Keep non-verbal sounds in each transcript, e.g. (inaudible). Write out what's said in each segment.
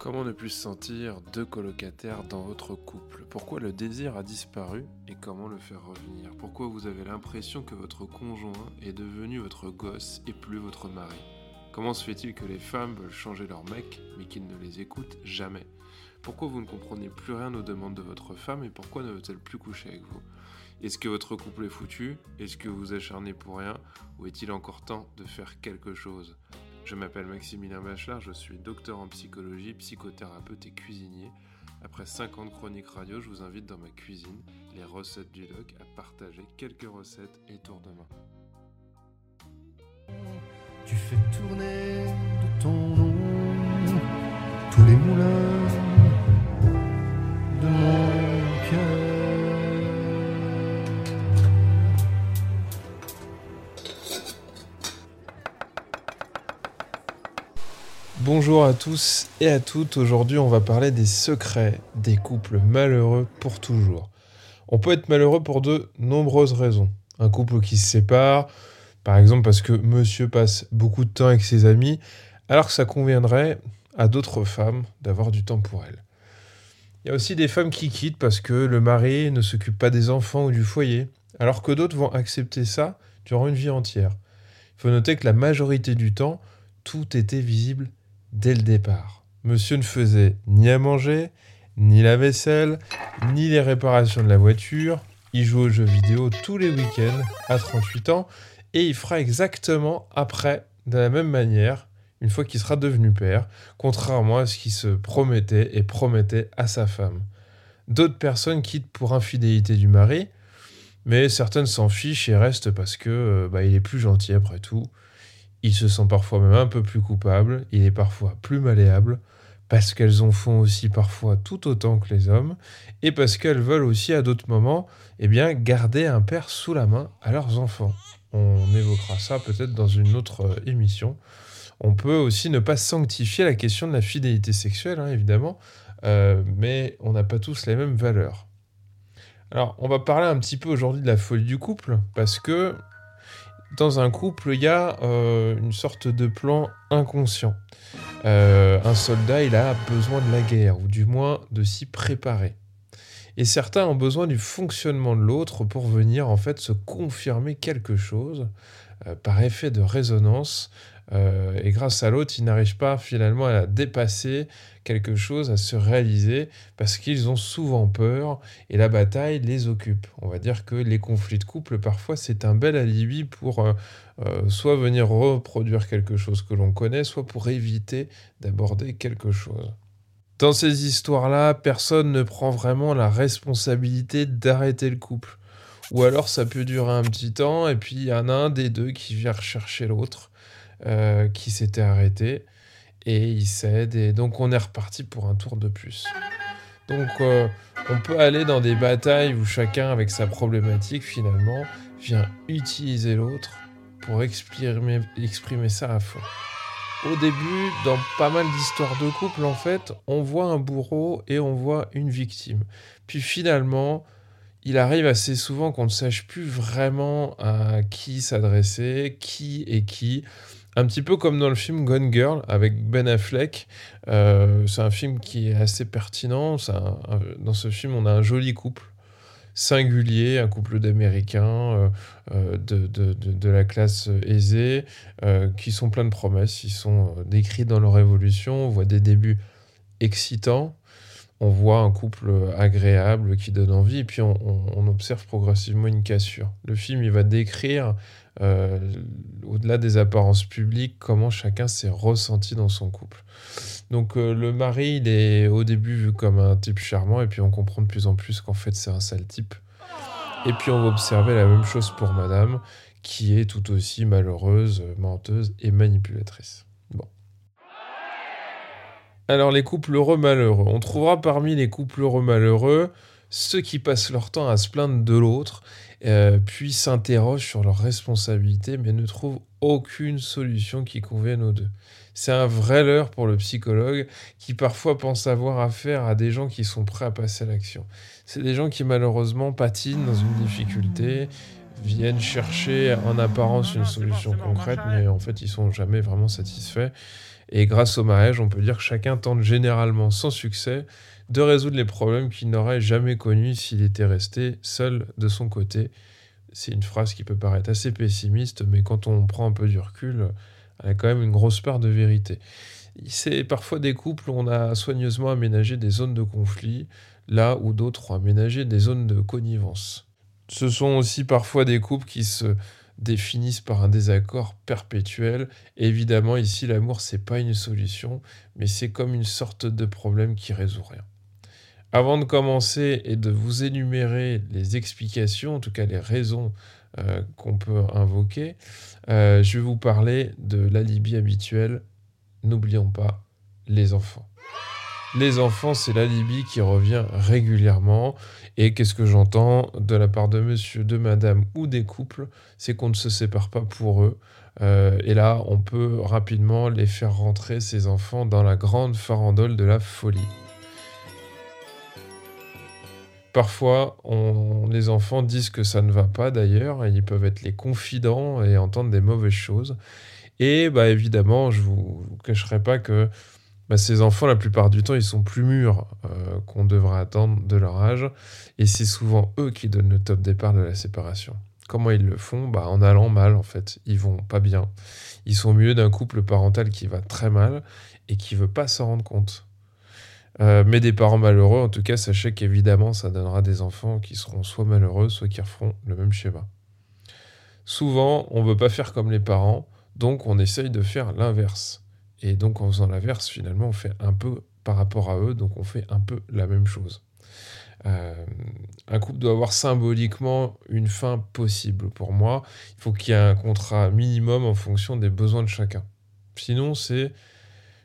Comment ne plus se sentir deux colocataires dans votre couple? Pourquoi le désir a disparu et comment le faire revenir? Pourquoi vous avez l'impression que votre conjoint est devenu votre gosse et plus votre mari? Comment se fait-il que les femmes veulent changer leur mec mais qu'ils ne les écoutent jamais? Pourquoi vous ne comprenez plus rien aux demandes de votre femme et pourquoi ne veut-elle plus coucher avec vous? Est-ce que votre couple est foutu? Est-ce que vous acharnez pour rien? Ou est-il encore temps de faire quelque chose? Je m'appelle Maximilien Bachelard, je suis docteur en psychologie, psychothérapeute et cuisinier. Après 50 chroniques radio, je vous invite dans ma cuisine, les recettes du doc, à partager quelques recettes et tours de main. Tu fais tourner de ton nom tous les moulins Bonjour à tous et à toutes. Aujourd'hui, on va parler des secrets des couples malheureux pour toujours. On peut être malheureux pour de nombreuses raisons. Un couple qui se sépare, par exemple parce que monsieur passe beaucoup de temps avec ses amis, alors que ça conviendrait à d'autres femmes d'avoir du temps pour elles. Il y a aussi des femmes qui quittent parce que le mari ne s'occupe pas des enfants ou du foyer, alors que d'autres vont accepter ça durant une vie entière. Il faut noter que la majorité du temps, tout était visible dès le départ. Monsieur ne faisait ni à manger, ni la vaisselle, ni les réparations de la voiture. Il joue aux jeux vidéo tous les week-ends à 38 ans et il fera exactement après de la même manière une fois qu'il sera devenu père, contrairement à ce qu'il se promettait et promettait à sa femme. D'autres personnes quittent pour infidélité du mari, mais certaines s'en fichent et restent parce que euh, bah, il est plus gentil après tout. Il se sent parfois même un peu plus coupable, il est parfois plus malléable, parce qu'elles en font aussi parfois tout autant que les hommes, et parce qu'elles veulent aussi à d'autres moments eh bien, garder un père sous la main à leurs enfants. On évoquera ça peut-être dans une autre euh, émission. On peut aussi ne pas sanctifier la question de la fidélité sexuelle, hein, évidemment, euh, mais on n'a pas tous les mêmes valeurs. Alors, on va parler un petit peu aujourd'hui de la folie du couple, parce que dans un couple, il y a euh, une sorte de plan inconscient. Euh, un soldat, il a besoin de la guerre, ou du moins de s'y préparer. Et certains ont besoin du fonctionnement de l'autre pour venir en fait se confirmer quelque chose euh, par effet de résonance euh, et grâce à l'autre, ils n'arrivent pas finalement à dépasser quelque chose, à se réaliser, parce qu'ils ont souvent peur et la bataille les occupe. On va dire que les conflits de couple, parfois, c'est un bel alibi pour euh, euh, soit venir reproduire quelque chose que l'on connaît, soit pour éviter d'aborder quelque chose. Dans ces histoires-là, personne ne prend vraiment la responsabilité d'arrêter le couple. Ou alors ça peut durer un petit temps et puis il y en a un des deux qui vient rechercher l'autre euh, qui s'était arrêté et il cède et donc on est reparti pour un tour de plus. Donc euh, on peut aller dans des batailles où chacun avec sa problématique finalement vient utiliser l'autre pour exprimer, exprimer ça à fond. Au début, dans pas mal d'histoires de couple, en fait, on voit un bourreau et on voit une victime. Puis finalement, il arrive assez souvent qu'on ne sache plus vraiment à qui s'adresser, qui est qui. Un petit peu comme dans le film Gone Girl avec Ben Affleck. Euh, c'est un film qui est assez pertinent. dans ce film, on a un joli couple singulier, un couple d'Américains euh, euh, de, la classe aisée, qui sont pleins de promesses. Ils sont décrits dans leur évolution. On voit des débuts excitants. On voit un couple agréable qui donne envie, et puis on, observe progressivement une cassure. Le film, il va décrire euh, au-delà des apparences publiques, comment chacun s'est ressenti dans son couple. Donc euh, le mari, il est au début vu comme un type charmant, et puis on comprend de plus en plus qu'en fait c'est un sale type. Et puis on va observer la même chose pour madame, qui est tout aussi malheureuse, menteuse et manipulatrice. Alors les couples heureux malheureux. On trouvera parmi les couples heureux malheureux ceux qui passent leur temps à se plaindre de l'autre, euh, puis s'interrogent sur leurs responsabilités, mais ne trouvent aucune solution qui convienne aux deux. C'est un vrai leurre pour le psychologue qui parfois pense avoir affaire à des gens qui sont prêts à passer à l'action. C'est des gens qui malheureusement patinent dans une difficulté, viennent chercher en apparence une solution concrète, mais en fait ils sont jamais vraiment satisfaits. Et grâce au mariage, on peut dire que chacun tente généralement sans succès de résoudre les problèmes qu'il n'aurait jamais connus s'il était resté seul de son côté. C'est une phrase qui peut paraître assez pessimiste, mais quand on prend un peu du recul, elle a quand même une grosse part de vérité. C'est parfois des couples où on a soigneusement aménagé des zones de conflit, là où d'autres ont aménagé des zones de connivence. Ce sont aussi parfois des couples qui se définissent par un désaccord perpétuel. évidemment, ici, l'amour, c'est pas une solution, mais c'est comme une sorte de problème qui résout rien. Avant de commencer et de vous énumérer les explications, en tout cas les raisons euh, qu'on peut invoquer, euh, je vais vous parler de l'alibi habituel. N'oublions pas les enfants. Les enfants, c'est l'alibi qui revient régulièrement. Et qu'est-ce que j'entends de la part de monsieur, de madame ou des couples? C'est qu'on ne se sépare pas pour eux. Euh, et là, on peut rapidement les faire rentrer, ces enfants, dans la grande farandole de la folie. Parfois, les enfants disent que ça ne va pas d'ailleurs, ils peuvent être les confidents et entendre des mauvaises choses. Et bah, évidemment, je ne vous cacherai pas que bah, ces enfants, la plupart du temps, ils sont plus mûrs euh, qu'on devrait attendre de leur âge. Et c'est souvent eux qui donnent le top départ de la séparation. Comment ils le font? Bah, En allant mal, en fait. Ils vont pas bien. Ils sont mieux d'un couple parental qui va très mal et qui veut pas s'en rendre compte. Euh, mais des parents malheureux, en tout cas, sachez qu'évidemment, ça donnera des enfants qui seront soit malheureux, soit qui referont le même schéma. Souvent, on ne veut pas faire comme les parents, donc on essaye de faire l'inverse. Et donc en faisant l'inverse, finalement, on fait un peu par rapport à eux, donc on fait un peu la même chose. Euh, un couple doit avoir symboliquement une fin possible pour moi. Il faut qu'il y ait un contrat minimum en fonction des besoins de chacun. Sinon, c'est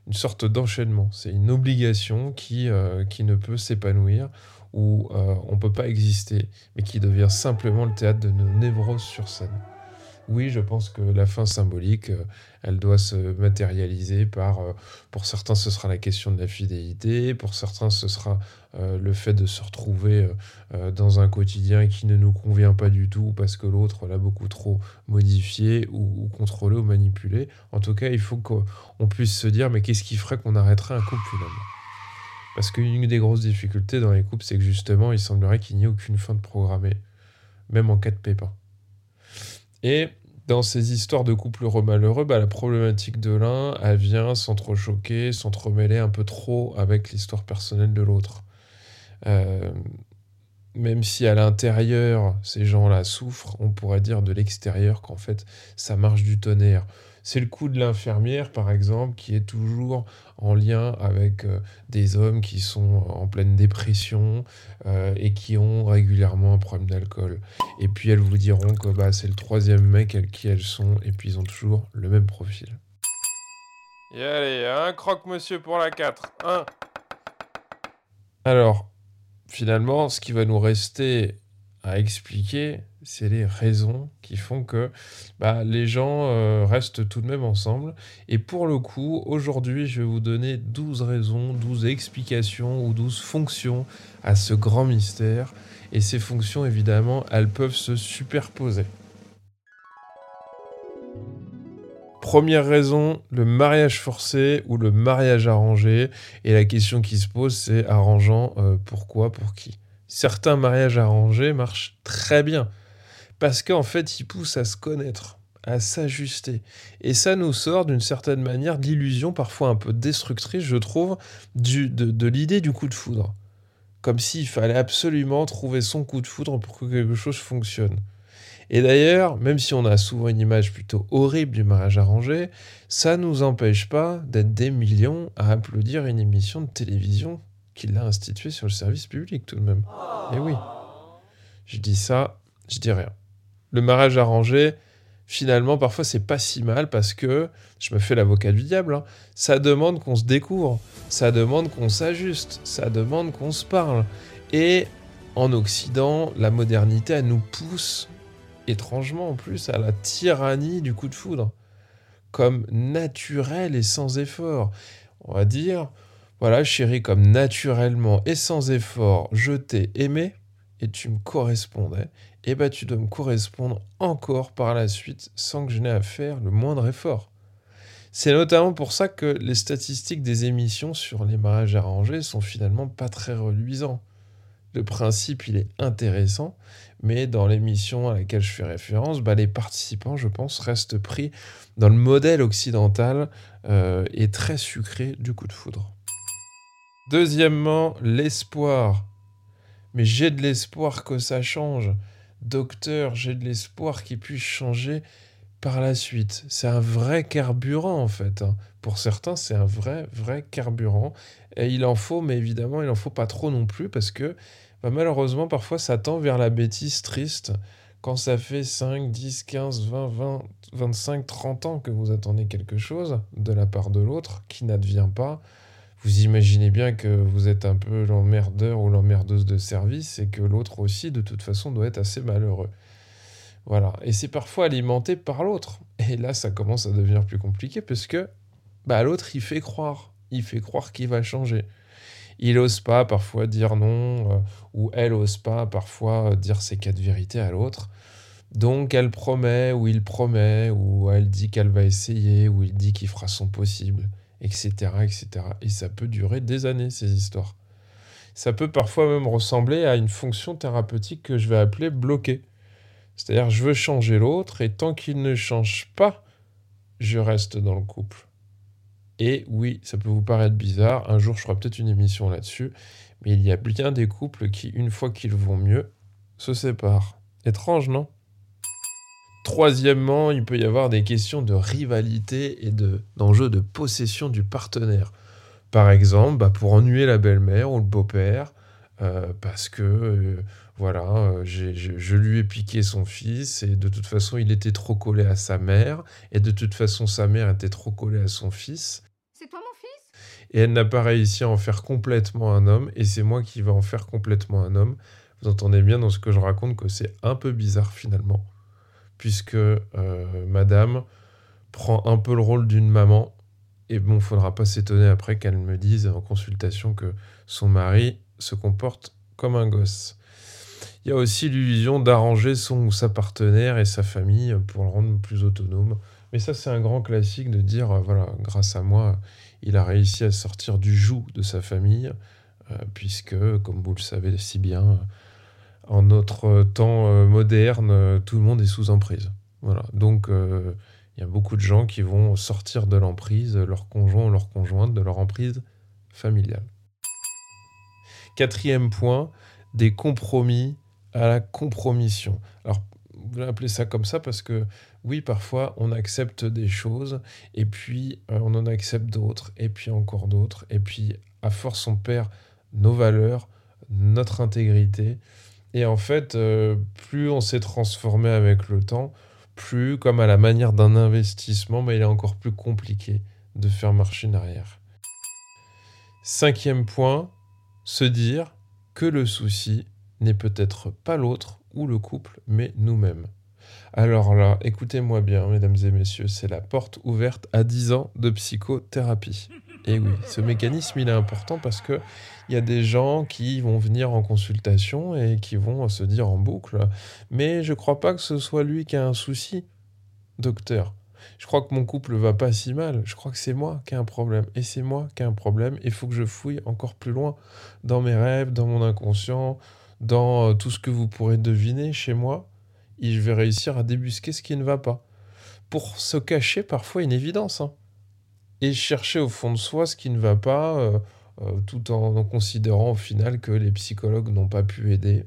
une sorte d'enchaînement. C'est une obligation qui, euh, ne peut s'épanouir ou euh, on ne peut pas exister, mais qui devient simplement le théâtre de nos névroses sur scène oui, je pense que la fin symbolique, euh, elle doit se matérialiser par, euh, pour certains, ce sera la question de la fidélité, pour certains, ce sera euh, le fait de se retrouver dans un quotidien qui ne nous convient pas du tout parce que l'autre l'a beaucoup trop modifié ou, contrôlé ou manipulé. En tout cas, il faut qu'on puisse se dire, mais qu'est-ce qui ferait qu'on arrêterait un couple finalement? Parce qu'une des grosses difficultés dans les couples, c'est que justement, il semblerait qu'il n'y ait aucune fin de programmée, même en cas de pépin. Et dans ces histoires de couples heureux malheureux, bah, la problématique de l'un, elle vient s'entrechoquer, s'entremêler un peu trop avec l'histoire personnelle de l'autre. Euh, même si à l'intérieur, ces gens-là souffrent, on pourrait dire de l'extérieur qu'en fait, ça marche du tonnerre. C'est le coup de l'infirmière, par exemple, qui est toujours en lien avec euh, des hommes qui sont en pleine dépression euh, et qui ont régulièrement un problème d'alcool. Et puis elles vous diront que bah, c'est le troisième mec avec qui elles sont, et puis ils ont toujours le même profil. Et allez, un croque-monsieur pour la 4. Un. Alors, finalement, ce qui va nous rester à expliquer, c'est les raisons qui font que bah, les gens euh, restent tout de même ensemble. Et pour le coup, aujourd'hui, je vais vous donner 12 raisons, 12 explications ou 12 fonctions à ce grand mystère. Et ces fonctions, évidemment, elles peuvent se superposer. Première raison, le mariage forcé ou le mariage arrangé. Et la question qui se pose, c'est arrangeant euh, pourquoi, pour qui? Certains mariages arrangés marchent très bien parce qu'en fait, ils poussent à se connaître, à s'ajuster. Et ça nous sort d'une certaine manière d'illusion parfois un peu destructrice, je trouve, du, de, de l'idée du coup de foudre. Comme s'il fallait absolument trouver son coup de foudre pour que quelque chose fonctionne. Et d'ailleurs, même si on a souvent une image plutôt horrible du mariage arrangé, ça ne nous empêche pas d'être des millions à applaudir une émission de télévision qui l'a instituée sur le service public tout de même. Et oui, je dis ça, je dis rien le mariage arrangé, finalement, parfois, c'est pas si mal parce que, je me fais l'avocat du diable, hein, ça demande qu'on se découvre, ça demande qu'on s'ajuste, ça demande qu'on se parle. Et en Occident, la modernité, nous pousse, étrangement en plus, à la tyrannie du coup de foudre, comme naturel et sans effort. On va dire, voilà, chérie, comme naturellement et sans effort, je t'ai aimé et tu me correspondais, eh ben tu dois me correspondre encore par la suite sans que je n'ai à faire le moindre effort. C'est notamment pour ça que les statistiques des émissions sur les mariages arrangés sont finalement pas très reluisants. Le principe, il est intéressant, mais dans l'émission à laquelle je fais référence, bah, les participants, je pense, restent pris dans le modèle occidental euh, et très sucré du coup de foudre. Deuxièmement, l'espoir. Mais j'ai de l'espoir que ça change. Docteur, j'ai de l'espoir qu'il puisse changer par la suite. C'est un vrai carburant en fait. Hein. Pour certains, c'est un vrai, vrai carburant. Et il en faut, mais évidemment, il en faut pas trop non plus parce que bah, malheureusement, parfois, ça tend vers la bêtise triste quand ça fait 5, 10, 15, 20, 20, 25, 30 ans que vous attendez quelque chose de la part de l'autre qui n'advient pas. Vous imaginez bien que vous êtes un peu l'emmerdeur ou l'emmerdeuse de service et que l'autre aussi, de toute façon, doit être assez malheureux. Voilà. Et c'est parfois alimenté par l'autre. Et là, ça commence à devenir plus compliqué parce que bah, l'autre, il fait croire. Il fait croire qu'il va changer. Il ose pas parfois dire non, euh, ou elle ose pas parfois euh, dire ses quatre vérités à l'autre. Donc elle promet, ou il promet, ou elle dit qu'elle va essayer, ou il dit qu'il fera son possible, etc., etc. Et ça peut durer des années, ces histoires. Ça peut parfois même ressembler à une fonction thérapeutique que je vais appeler bloquer. C'est-à-dire, je veux changer l'autre et tant qu'il ne change pas, je reste dans le couple. Et oui, ça peut vous paraître bizarre, un jour je ferai peut-être une émission là-dessus, mais il y a bien des couples qui, une fois qu'ils vont mieux, se séparent. Étrange, non? Troisièmement, il peut y avoir des questions de rivalité et d'enjeux de, possession du partenaire. Par exemple, bah, pour ennuyer la belle-mère ou le beau-père, euh, parce que euh, voilà, euh, je lui ai piqué son fils et de toute façon il était trop collé à sa mère et de toute façon sa mère était trop collée à son fils. C'est toi mon fils? Et elle n'a pas réussi à en faire complètement un homme et c'est moi qui vais en faire complètement un homme. Vous entendez bien dans ce que je raconte que c'est un peu bizarre finalement, puisque madame prend un peu le rôle d'une maman et bon, faudra pas s'étonner après qu'elle me dise en consultation que son mari se comporte comme un gosse. Il y a aussi l'illusion d'arranger son ou sa partenaire et sa famille pour le rendre plus autonome. Mais ça, c'est un grand classique de dire, euh, voilà, grâce à moi, il a réussi à sortir du joug de sa famille, euh, puisque, comme vous le savez si bien, en notre temps euh, moderne, tout le monde est sous emprise. Voilà. Donc, il y a beaucoup de gens qui vont sortir de l'emprise, leur conjoint ou leur conjointe, de leur emprise familiale. Quatrième point, des compromis à la compromission. Alors, vous appelez ça comme ça parce que oui, parfois on accepte des choses et puis euh, on en accepte d'autres et puis encore d'autres et puis à force on perd nos valeurs, notre intégrité et en fait euh, plus on s'est transformé avec le temps, plus comme à la manière d'un investissement, mais il est encore plus compliqué de faire marcher arrière. Cinquième point, se dire que le souci n'est peut-être pas l'autre ou le couple, mais nous-mêmes. Alors là, écoutez-moi bien, mesdames et messieurs, c'est la porte ouverte à 10 ans de psychothérapie. Et oui, ce mécanisme, il est important parce que il y a des gens qui vont venir en consultation et qui vont se dire en boucle, mais je crois pas que ce soit lui qui a un souci, docteur. Je crois que mon couple va pas si mal. Je crois que c'est moi qui ai un problème. Et c'est moi qui ai un problème. Il faut que je fouille encore plus loin dans mes rêves, dans mon inconscient, dans euh, tout ce que vous pourrez deviner chez moi. Et je vais réussir à débusquer ce qui ne va pas. Pour se cacher parfois une évidence. Hein. Et chercher au fond de soi ce qui ne va pas, euh, euh, tout en, en considérant au final que les psychologues n'ont pas pu aider,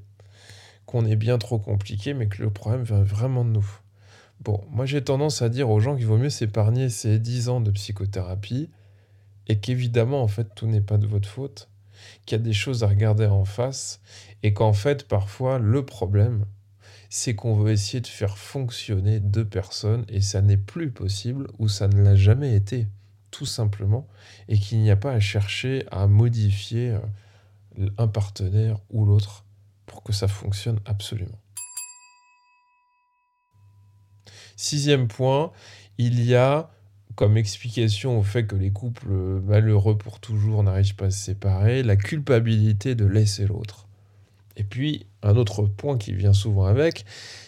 qu'on est bien trop compliqué, mais que le problème vient vraiment de nous. Bon, moi j'ai tendance à dire aux gens qu'il vaut mieux s'épargner ces 10 ans de psychothérapie et qu'évidemment en fait tout n'est pas de votre faute, qu'il y a des choses à regarder en face et qu'en fait parfois le problème c'est qu'on veut essayer de faire fonctionner deux personnes et ça n'est plus possible ou ça ne l'a jamais été tout simplement et qu'il n'y a pas à chercher à modifier euh, un partenaire ou l'autre pour que ça fonctionne absolument. Sixième point, il y a comme explication au fait que les couples malheureux pour toujours n'arrivent pas à se séparer, la culpabilité de laisser l'autre. Et puis, un autre point qui vient souvent avec,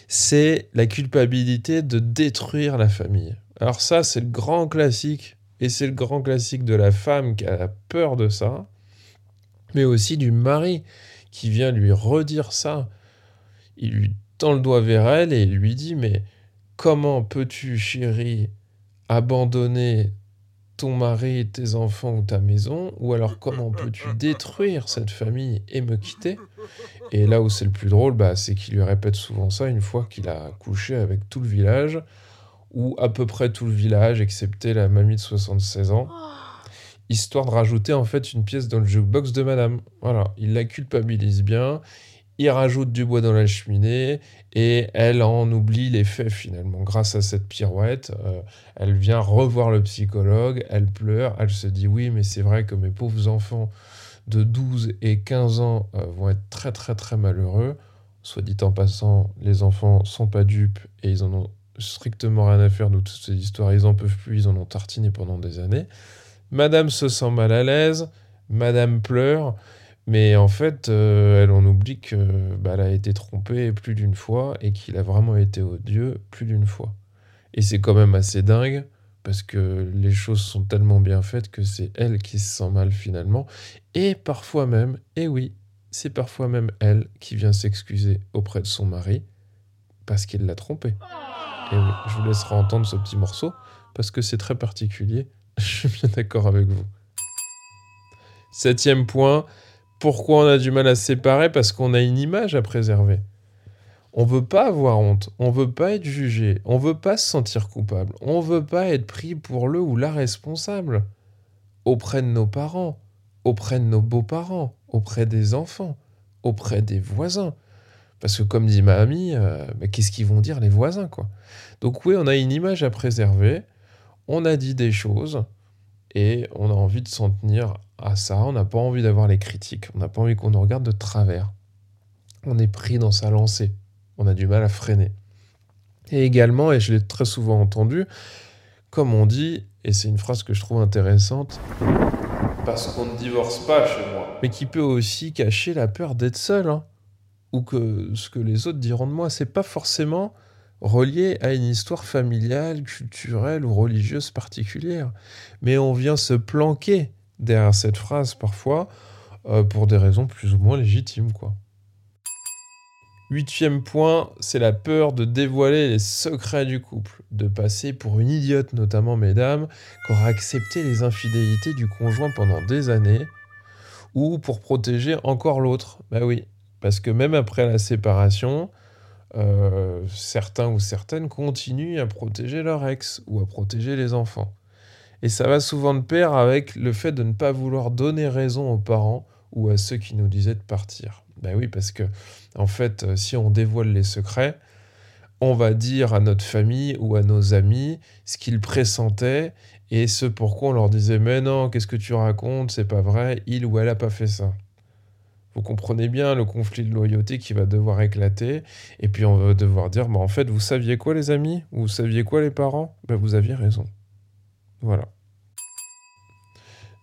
c'est la culpabilité de détruire la famille. Alors ça, c'est le grand classique, et c'est le grand classique de la femme qui a peur de ça, mais aussi du mari qui vient lui redire ça. Il lui tend le doigt vers elle et lui dit, mais comment peux-tu, chérie, abandonner ton mari, tes enfants ou ta maison, ou alors comment peux-tu détruire cette famille et me quitter? Et là où c'est le plus drôle, bah, c'est qu'il lui répète souvent ça une fois qu'il a couché avec tout le village, ou à peu près tout le village, excepté la mamie de 76 ans, histoire de rajouter en fait une pièce dans le jukebox de madame. Voilà, il la culpabilise bien, il rajoute du bois dans la cheminée et elle en oublie les faits finalement. Grâce à cette pirouette, euh, elle vient revoir le psychologue, elle pleure, elle se dit oui mais c'est vrai que mes pauvres enfants de 12 et 15 ans euh, vont être très très très malheureux. Soit dit en passant, les enfants sont pas dupes et ils en ont strictement rien à faire de toutes ces histoires, ils en peuvent plus, ils en ont tartiné pendant des années. Madame se sent mal à l'aise, Madame pleure, mais en fait, euh, elle en oublie que bah, a été trompée plus d'une fois et qu'il a vraiment été odieux plus d'une fois. Et c'est quand même assez dingue parce que les choses sont tellement bien faites que c'est elle qui se sent mal finalement. Et parfois même, et oui, c'est parfois même elle qui vient s'excuser auprès de son mari parce qu'il l'a trompée. Je vous laisserai entendre ce petit morceau parce que c'est très particulier. (laughs) Je suis bien d'accord avec vous. Septième point, pourquoi on a du mal à séparer? Parce qu'on a une image à préserver. On veut pas avoir honte, on veut pas être jugé, on veut pas se sentir coupable, on veut pas être pris pour le ou la responsable auprès de nos parents, auprès de nos beaux-parents, auprès des enfants, auprès des voisins. Parce que comme dit ma amie, euh, bah, qu'est-ce qu'ils vont dire les voisins quoi? Donc oui, on a une image à préserver, on a dit des choses, et on a envie de s'en tenir à ça. On n'a pas envie d'avoir les critiques. On n'a pas envie qu'on nous regarde de travers. On est pris dans sa lancée. On a du mal à freiner. Et également, et je l'ai très souvent entendu, comme on dit, et c'est une phrase que je trouve intéressante, parce qu'on ne divorce pas chez moi, mais qui peut aussi cacher la peur d'être seul, hein. Ou que ce que les autres diront de moi, c'est pas forcément relié à une histoire familiale, culturelle ou religieuse particulière. Mais on vient se planquer derrière cette phrase parfois euh, pour des raisons plus ou moins légitimes. quoi. Huitième point, c'est la peur de dévoiler les secrets du couple, de passer pour une idiote, notamment mesdames, qui aura accepté les infidélités du conjoint pendant des années, ou pour protéger encore l'autre. Bah oui, parce que même après la séparation, euh, certains ou certaines continuent à protéger leur ex ou à protéger les enfants. Et ça va souvent de pair avec le fait de ne pas vouloir donner raison aux parents ou à ceux qui nous disaient de partir. Ben oui, parce que en fait, euh, si on dévoile les secrets, on va dire à notre famille ou à nos amis ce qu'ils pressentaient et ce pourquoi on leur disait mais non, qu'est-ce que tu racontes, c'est pas vrai, il ou elle a pas fait ça. Vous comprenez bien le conflit de loyauté qui va devoir éclater. Et puis on va devoir dire, bah, en fait, vous saviez quoi les amis? Vous saviez quoi les parents? Ben, Vous aviez raison. Voilà.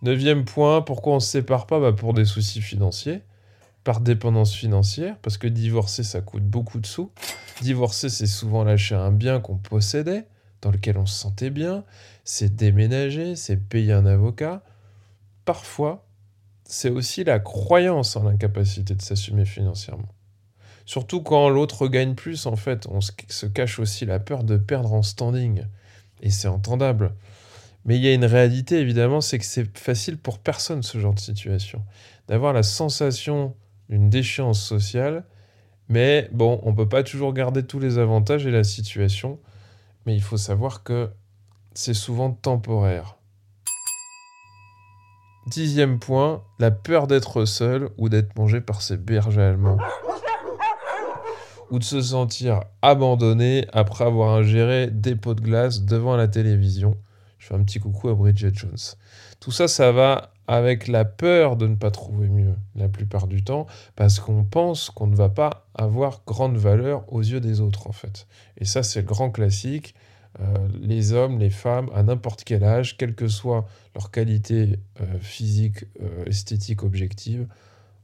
Neuvième point, pourquoi on ne se sépare pas? Bah, Pour des soucis financiers, par dépendance financière, parce que divorcer, ça coûte beaucoup de sous. Divorcer, c'est souvent lâcher un bien qu'on possédait, dans lequel on se sentait bien, c'est déménager, c'est payer un avocat. Parfois, c'est aussi la croyance en l'incapacité de s'assumer financièrement. Surtout quand l'autre gagne plus, en fait, on se cache aussi la peur de perdre en standing. Et c'est entendable. Mais il y a une réalité, évidemment, c'est que c'est facile pour personne ce genre de situation. D'avoir la sensation d'une déchéance sociale, mais bon, on ne peut pas toujours garder tous les avantages et la situation, mais il faut savoir que c'est souvent temporaire. Dixième point, la peur d'être seul ou d'être mangé par ses bergers allemands. Ou de se sentir abandonné après avoir ingéré des pots de glace devant la télévision. Je fais un petit coucou à Bridget Jones. Tout ça, ça va avec la peur de ne pas trouver mieux la plupart du temps, parce qu'on pense qu'on ne va pas avoir grande valeur aux yeux des autres, en fait. Et ça, c'est le grand classique. Euh, les hommes, les femmes, à n'importe quel âge, quelle que soit leur qualité euh, physique, euh, esthétique, objective,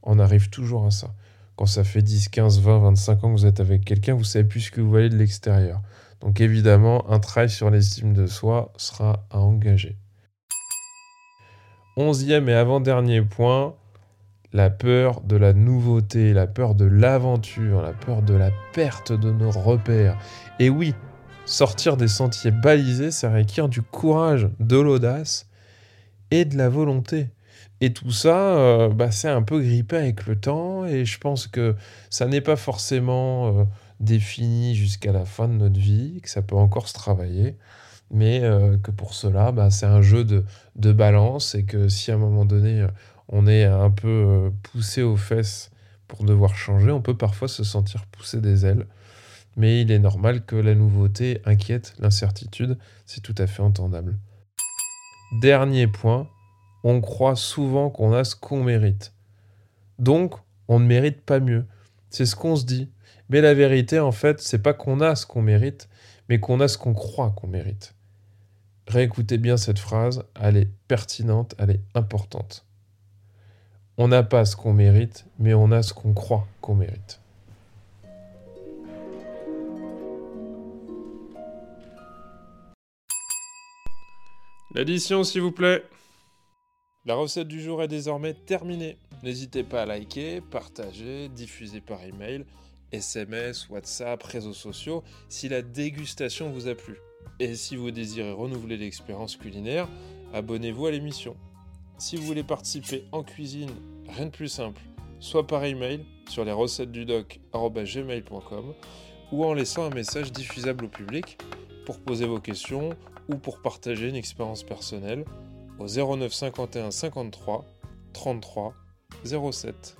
on arrive toujours à ça. Quand ça fait 10, 15, 20, 25 ans que vous êtes avec quelqu'un, vous savez plus ce que vous voyez de l'extérieur. Donc évidemment, un travail sur l'estime de soi sera à engager. Onzième et avant-dernier point, la peur de la nouveauté, la peur de l'aventure, la peur de la perte de nos repères. Et oui, sortir des sentiers balisés, ça requiert du courage, de l'audace et de la volonté. Et tout ça, euh, bah, c'est un peu grippé avec le temps, et je pense que ça n'est pas forcément euh, défini jusqu'à la fin de notre vie, que ça peut encore se travailler, mais euh, que pour cela, bah, c'est un jeu de, de, balance, et que si à un moment donné, on est un peu poussé aux fesses pour devoir changer, on peut parfois se sentir poussé des ailes. Mais il est normal que la nouveauté inquiète, l'incertitude, c'est tout à fait entendable. Dernier point, on croit souvent qu'on a ce qu'on mérite. Donc, on ne mérite pas mieux. C'est ce qu'on se dit. Mais la vérité, en fait, c'est pas qu'on a ce qu'on mérite, mais qu'on a ce qu'on croit qu'on mérite. Réécoutez bien cette phrase, elle est pertinente, elle est importante. On n'a pas ce qu'on mérite, mais on a ce qu'on croit qu'on mérite. L'addition, s'il vous plaît. La recette du jour est désormais terminée. N'hésitez pas à liker, partager, diffuser par email, SMS, WhatsApp, réseaux sociaux si la dégustation vous a plu. Et si vous désirez renouveler l'expérience culinaire, abonnez-vous à l'émission. Si vous voulez participer en cuisine, rien de plus simple, soit par email sur les recettes du doc@gmail.com ou en laissant un message diffusable au public pour poser vos questions ou pour partager une expérience personnelle au 09 51 53 33 07.